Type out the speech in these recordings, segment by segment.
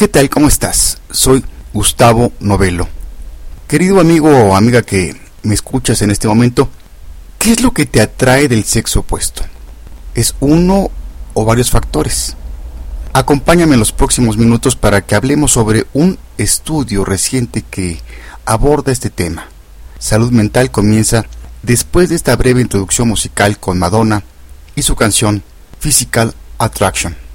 ¿Qué tal? ¿Cómo estás? Soy Gustavo Novelo. Querido amigo o amiga que me escuchas en este momento, ¿qué es lo que te atrae del sexo opuesto? ¿Es uno o varios factores? Acompáñame en los próximos minutos para que hablemos sobre un estudio reciente que aborda este tema. Salud mental comienza después de esta breve introducción musical con Madonna y su canción Physical Attraction.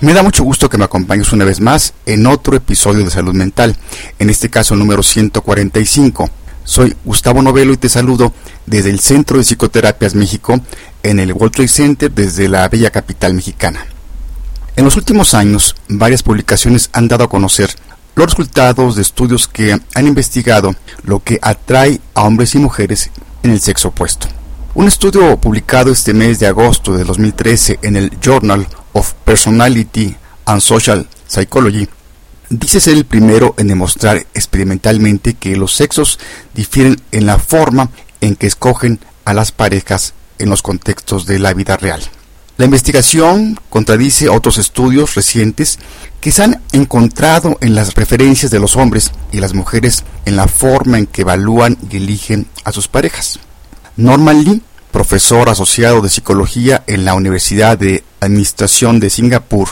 Me da mucho gusto que me acompañes una vez más en otro episodio de Salud Mental, en este caso número 145. Soy Gustavo Novelo y te saludo desde el Centro de Psicoterapias México en el World Trade Center desde la bella capital mexicana. En los últimos años, varias publicaciones han dado a conocer los resultados de estudios que han investigado lo que atrae a hombres y mujeres en el sexo opuesto. Un estudio publicado este mes de agosto de 2013 en el Journal of Personality and Social Psychology, dice ser el primero en demostrar experimentalmente que los sexos difieren en la forma en que escogen a las parejas en los contextos de la vida real. La investigación contradice otros estudios recientes que se han encontrado en las preferencias de los hombres y las mujeres en la forma en que evalúan y eligen a sus parejas. Norman Lee profesor asociado de psicología en la Universidad de Administración de Singapur,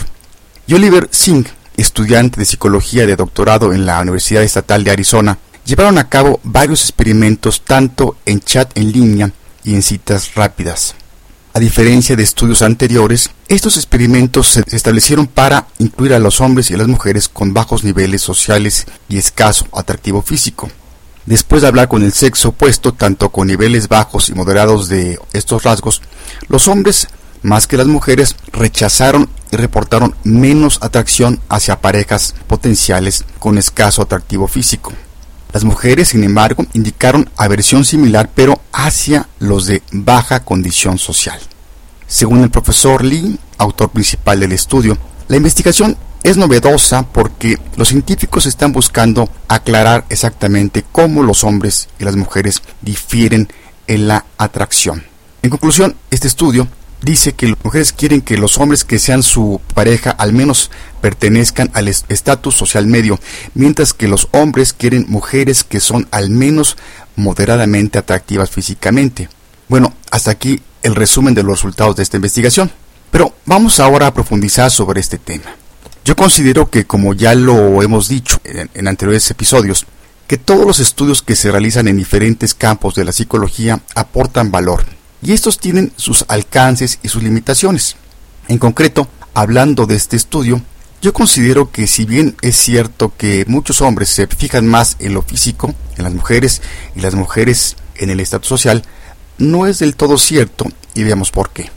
y Oliver Singh, estudiante de psicología de doctorado en la Universidad Estatal de Arizona, llevaron a cabo varios experimentos tanto en chat en línea y en citas rápidas. A diferencia de estudios anteriores, estos experimentos se establecieron para incluir a los hombres y a las mujeres con bajos niveles sociales y escaso atractivo físico. Después de hablar con el sexo opuesto, tanto con niveles bajos y moderados de estos rasgos, los hombres, más que las mujeres, rechazaron y reportaron menos atracción hacia parejas potenciales con escaso atractivo físico. Las mujeres, sin embargo, indicaron aversión similar, pero hacia los de baja condición social. Según el profesor Lee, autor principal del estudio, la investigación es novedosa porque los científicos están buscando aclarar exactamente cómo los hombres y las mujeres difieren en la atracción. En conclusión, este estudio dice que las mujeres quieren que los hombres que sean su pareja al menos pertenezcan al estatus social medio, mientras que los hombres quieren mujeres que son al menos moderadamente atractivas físicamente. Bueno, hasta aquí el resumen de los resultados de esta investigación. Pero vamos ahora a profundizar sobre este tema. Yo considero que, como ya lo hemos dicho en, anteriores episodios, que todos los estudios que se realizan en diferentes campos de la psicología aportan valor, y estos tienen sus alcances y sus limitaciones. En concreto, hablando de este estudio, yo considero que si bien es cierto que muchos hombres se fijan más en lo físico, en las mujeres, y las mujeres en el estatus social, no es del todo cierto y veamos por qué.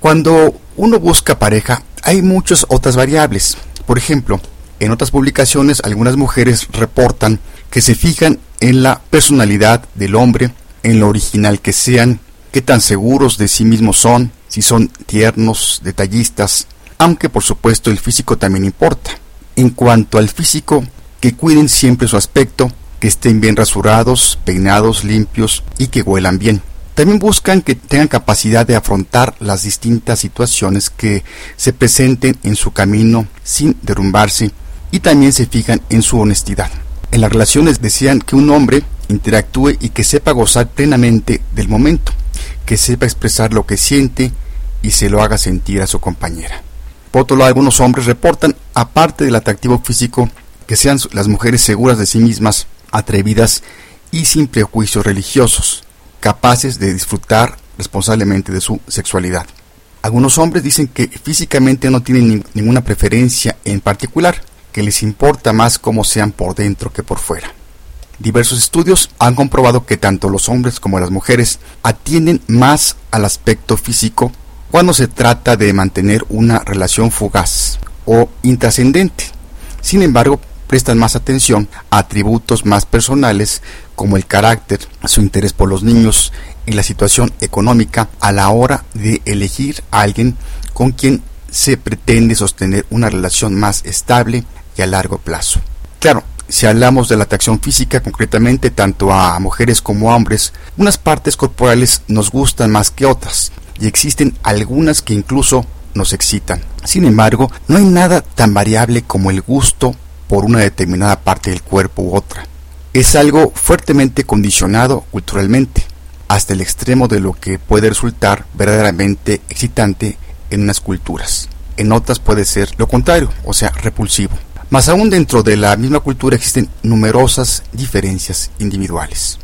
Cuando uno busca pareja, hay muchas otras variables. Por ejemplo, en otras publicaciones algunas mujeres reportan que se fijan en la personalidad del hombre, en lo original que sean, qué tan seguros de sí mismos son, si son tiernos, detallistas, aunque por supuesto el físico también importa. En cuanto al físico, que cuiden siempre su aspecto, que estén bien rasurados, peinados, limpios y que huelan bien. También buscan que tengan capacidad de afrontar las distintas situaciones que se presenten en su camino sin derrumbarse y también se fijan en su honestidad. En las relaciones decían que un hombre interactúe y que sepa gozar plenamente del momento, que sepa expresar lo que siente y se lo haga sentir a su compañera. Por otro lado, algunos hombres reportan, aparte del atractivo físico, que sean las mujeres seguras de sí mismas, atrevidas y sin prejuicios religiosos, capaces de disfrutar responsablemente de su sexualidad. Algunos hombres dicen que físicamente no tienen ninguna preferencia en particular, que les importa más cómo sean por dentro que por fuera. Diversos estudios han comprobado que tanto los hombres como las mujeres atienden más al aspecto físico cuando se trata de mantener una relación fugaz o intrascendente. Sin embargo, prestan más atención a atributos más personales como el carácter, su interés por los niños y la situación económica a la hora de elegir a alguien con quien se pretende sostener una relación más estable y a largo plazo. Claro, si hablamos de la atracción física, concretamente tanto a mujeres como a hombres, unas partes corporales nos gustan más que otras, y existen algunas que incluso nos excitan. Sin embargo, no hay nada tan variable como el gusto por una determinada parte del cuerpo u otra. Es algo fuertemente condicionado culturalmente, hasta el extremo de lo que puede resultar verdaderamente excitante en unas culturas. En otras puede ser lo contrario, o sea, repulsivo. Más aún dentro de la misma cultura existen numerosas diferencias individuales.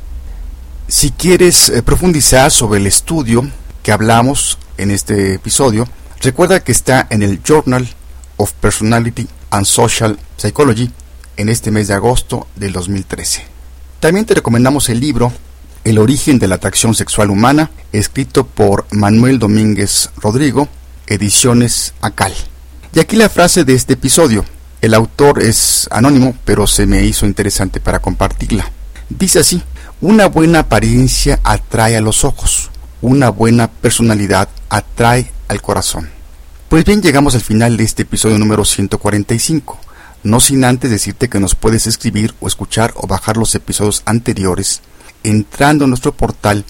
Si quieres eh, profundizar sobre el estudio que hablamos en este episodio, recuerda que está en el Journal of Personality and Social Psychology en este mes de agosto del 2013. También te recomendamos el libro El origen de la atracción sexual humana, escrito por Manuel Domínguez Rodrigo, ediciones ACAL. Y aquí la frase de este episodio. El autor es anónimo, pero se me hizo interesante para compartirla. Dice así, una buena apariencia atrae a los ojos, una buena personalidad atrae al corazón. Pues bien, llegamos al final de este episodio número 145. No sin antes decirte que nos puedes escribir o escuchar o bajar los episodios anteriores entrando a nuestro portal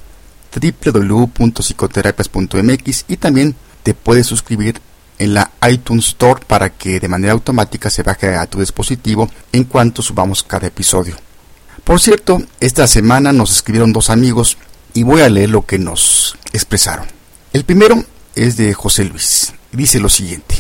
www.psicoterapias.mx y también te puedes suscribir en la iTunes Store para que de manera automática se baje a tu dispositivo en cuanto subamos cada episodio. Por cierto, esta semana nos escribieron dos amigos y voy a leer lo que nos expresaron. El primero es de José Luis. Dice lo siguiente.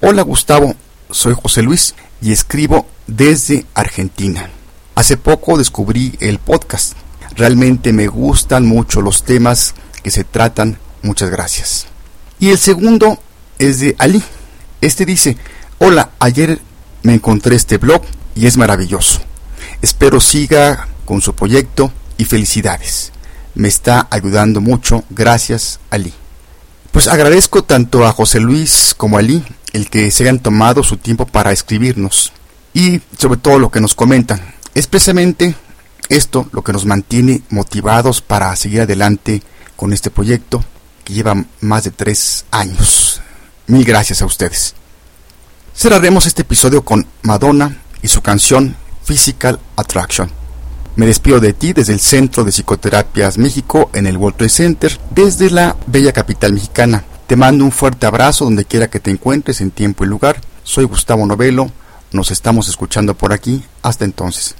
Hola Gustavo, soy José Luis y escribo desde Argentina. Hace poco descubrí el podcast. Realmente me gustan mucho los temas que se tratan. Muchas gracias. Y el segundo es de Ali. Este dice, hola, ayer me encontré este blog y es maravilloso. Espero siga con su proyecto y felicidades me está ayudando mucho. Gracias, Ali. Pues agradezco tanto a José Luis como a Ali el que se hayan tomado su tiempo para escribirnos y sobre todo lo que nos comentan. Es precisamente esto lo que nos mantiene motivados para seguir adelante con este proyecto que lleva más de tres años. Mil gracias a ustedes. Cerraremos este episodio con Madonna y su canción Physical Attraction. Me despido de ti desde el Centro de Psicoterapias México en el World Trade Center, desde la bella capital mexicana. Te mando un fuerte abrazo donde quiera que te encuentres en tiempo y lugar. Soy Gustavo Novelo. Nos estamos escuchando por aquí. Hasta entonces.